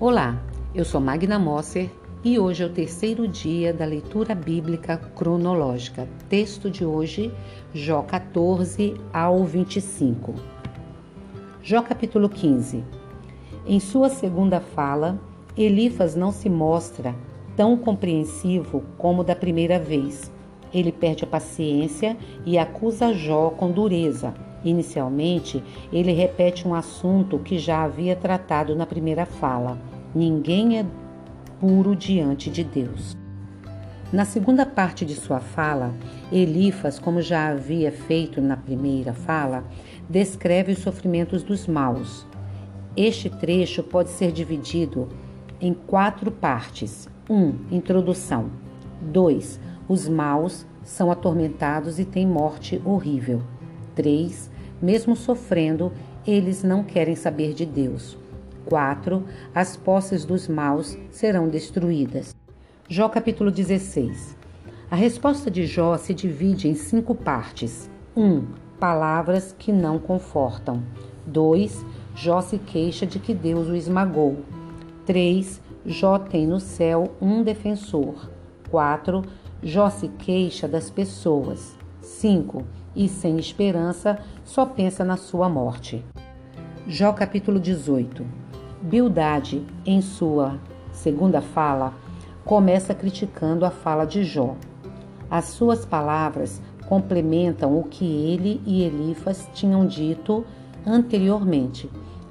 Olá, eu sou Magna Mosser e hoje é o terceiro dia da leitura bíblica cronológica. Texto de hoje, Jó 14 ao 25. Jó capítulo 15. Em sua segunda fala, Elifas não se mostra tão compreensivo como da primeira vez. Ele perde a paciência e acusa Jó com dureza. Inicialmente, ele repete um assunto que já havia tratado na primeira fala Ninguém é puro diante de Deus. Na segunda parte de sua fala, Elifas, como já havia feito na primeira fala, descreve os sofrimentos dos maus. Este trecho pode ser dividido em quatro partes. 1. Um, introdução. 2. Os maus são atormentados e têm morte horrível. 3. Mesmo sofrendo, eles não querem saber de Deus. 4. As posses dos maus serão destruídas. Jó capítulo 16. A resposta de Jó se divide em cinco partes. 1. Um, palavras que não confortam. 2. Jó se queixa de que Deus o esmagou. 3. Jó tem no céu um defensor. 4. Jó se queixa das pessoas. 5. E sem esperança, só pensa na sua morte. Jó capítulo 18. Bildade, em sua segunda fala, começa criticando a fala de Jó. As suas palavras complementam o que ele e Elifas tinham dito anteriormente.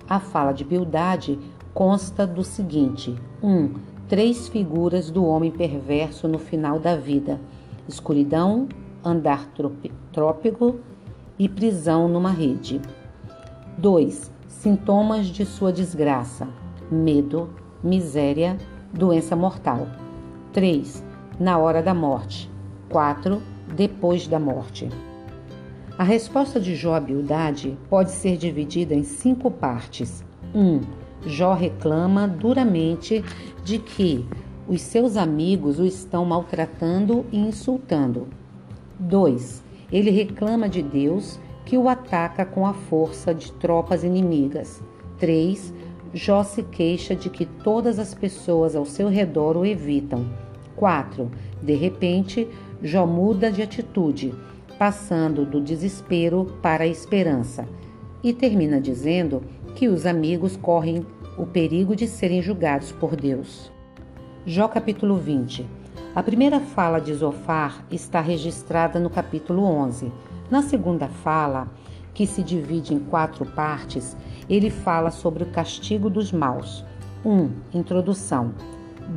A fala de Bildade consta do seguinte: 1. Um, três figuras do homem perverso no final da vida: escuridão, andar trópico e prisão numa rede. 2 Sintomas de sua desgraça: medo, miséria, doença mortal. 3. Na hora da morte. 4. Depois da morte. A resposta de Jó à Bildade pode ser dividida em cinco partes. 1. Um, Jó reclama duramente de que os seus amigos o estão maltratando e insultando. 2. Ele reclama de Deus que o ataca com a força de tropas inimigas. 3. Jó se queixa de que todas as pessoas ao seu redor o evitam. 4. De repente, Jó muda de atitude, passando do desespero para a esperança. E termina dizendo que os amigos correm o perigo de serem julgados por Deus. Jó capítulo 20. A primeira fala de Zofar está registrada no capítulo 11. Na segunda fala, que se divide em quatro partes, ele fala sobre o castigo dos maus. 1. Um, introdução.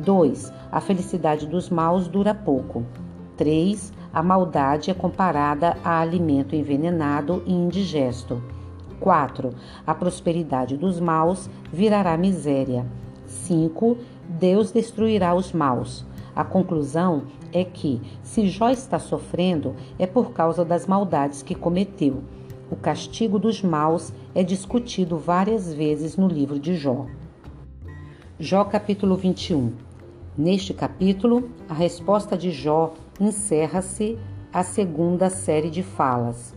2. A felicidade dos maus dura pouco. 3. A maldade é comparada a alimento envenenado e indigesto. 4. A prosperidade dos maus virará miséria. 5. Deus destruirá os maus. A conclusão é que, se Jó está sofrendo, é por causa das maldades que cometeu. O castigo dos maus é discutido várias vezes no livro de Jó. Jó capítulo 21. Neste capítulo, a resposta de Jó encerra-se a segunda série de falas.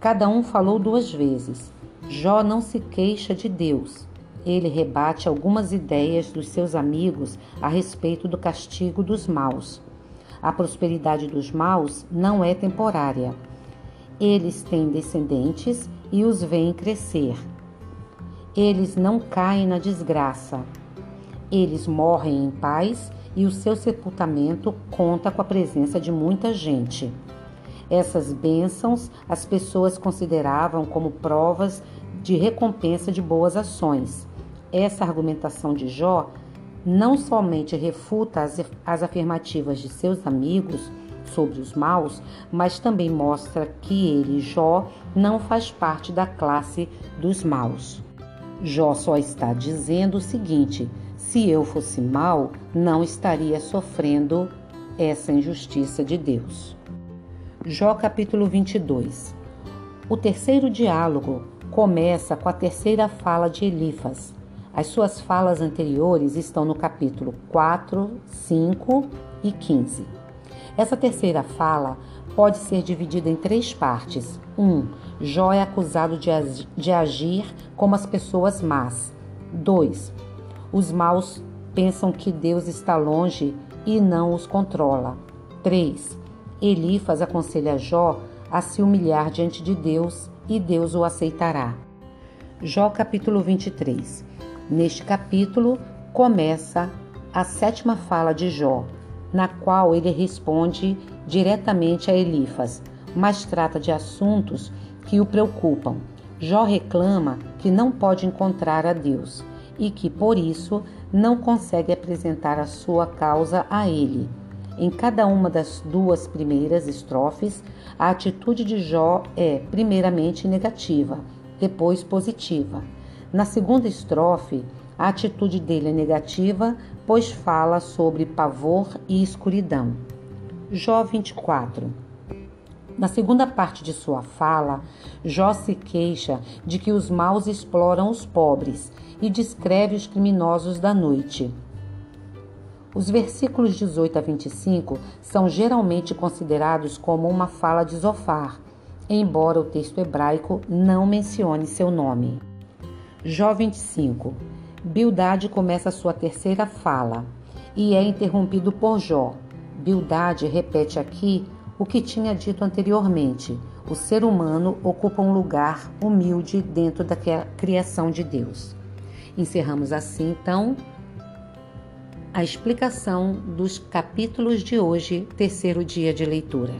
Cada um falou duas vezes. Jó não se queixa de Deus, ele rebate algumas ideias dos seus amigos a respeito do castigo dos maus. A prosperidade dos maus não é temporária. Eles têm descendentes e os veem crescer. Eles não caem na desgraça. Eles morrem em paz e o seu sepultamento conta com a presença de muita gente. Essas bênçãos as pessoas consideravam como provas de recompensa de boas ações essa argumentação de Jó não somente refuta as, as afirmativas de seus amigos sobre os maus, mas também mostra que ele, Jó, não faz parte da classe dos maus. Jó só está dizendo o seguinte: se eu fosse mal, não estaria sofrendo essa injustiça de Deus. Jó capítulo 22. O terceiro diálogo começa com a terceira fala de Elifas, as suas falas anteriores estão no capítulo 4, 5 e 15. Essa terceira fala pode ser dividida em três partes. 1. Um, Jó é acusado de, de agir como as pessoas más. 2. Os maus pensam que Deus está longe e não os controla. 3. Elifas aconselha Jó a se humilhar diante de Deus e Deus o aceitará. Jó capítulo 23. Neste capítulo começa a sétima fala de Jó, na qual ele responde diretamente a Elifas, mas trata de assuntos que o preocupam. Jó reclama que não pode encontrar a Deus e que, por isso, não consegue apresentar a sua causa a ele. Em cada uma das duas primeiras estrofes, a atitude de Jó é, primeiramente, negativa, depois positiva. Na segunda estrofe, a atitude dele é negativa, pois fala sobre pavor e escuridão. Jó 24 na segunda parte de sua fala, Jó se queixa de que os maus exploram os pobres e descreve os criminosos da noite. Os versículos 18 a 25 são geralmente considerados como uma fala de Zofar, embora o texto hebraico não mencione seu nome. Jó 25. Bildade começa sua terceira fala e é interrompido por Jó. Bildade repete aqui o que tinha dito anteriormente: o ser humano ocupa um lugar humilde dentro da criação de Deus. Encerramos assim, então, a explicação dos capítulos de hoje, terceiro dia de leitura.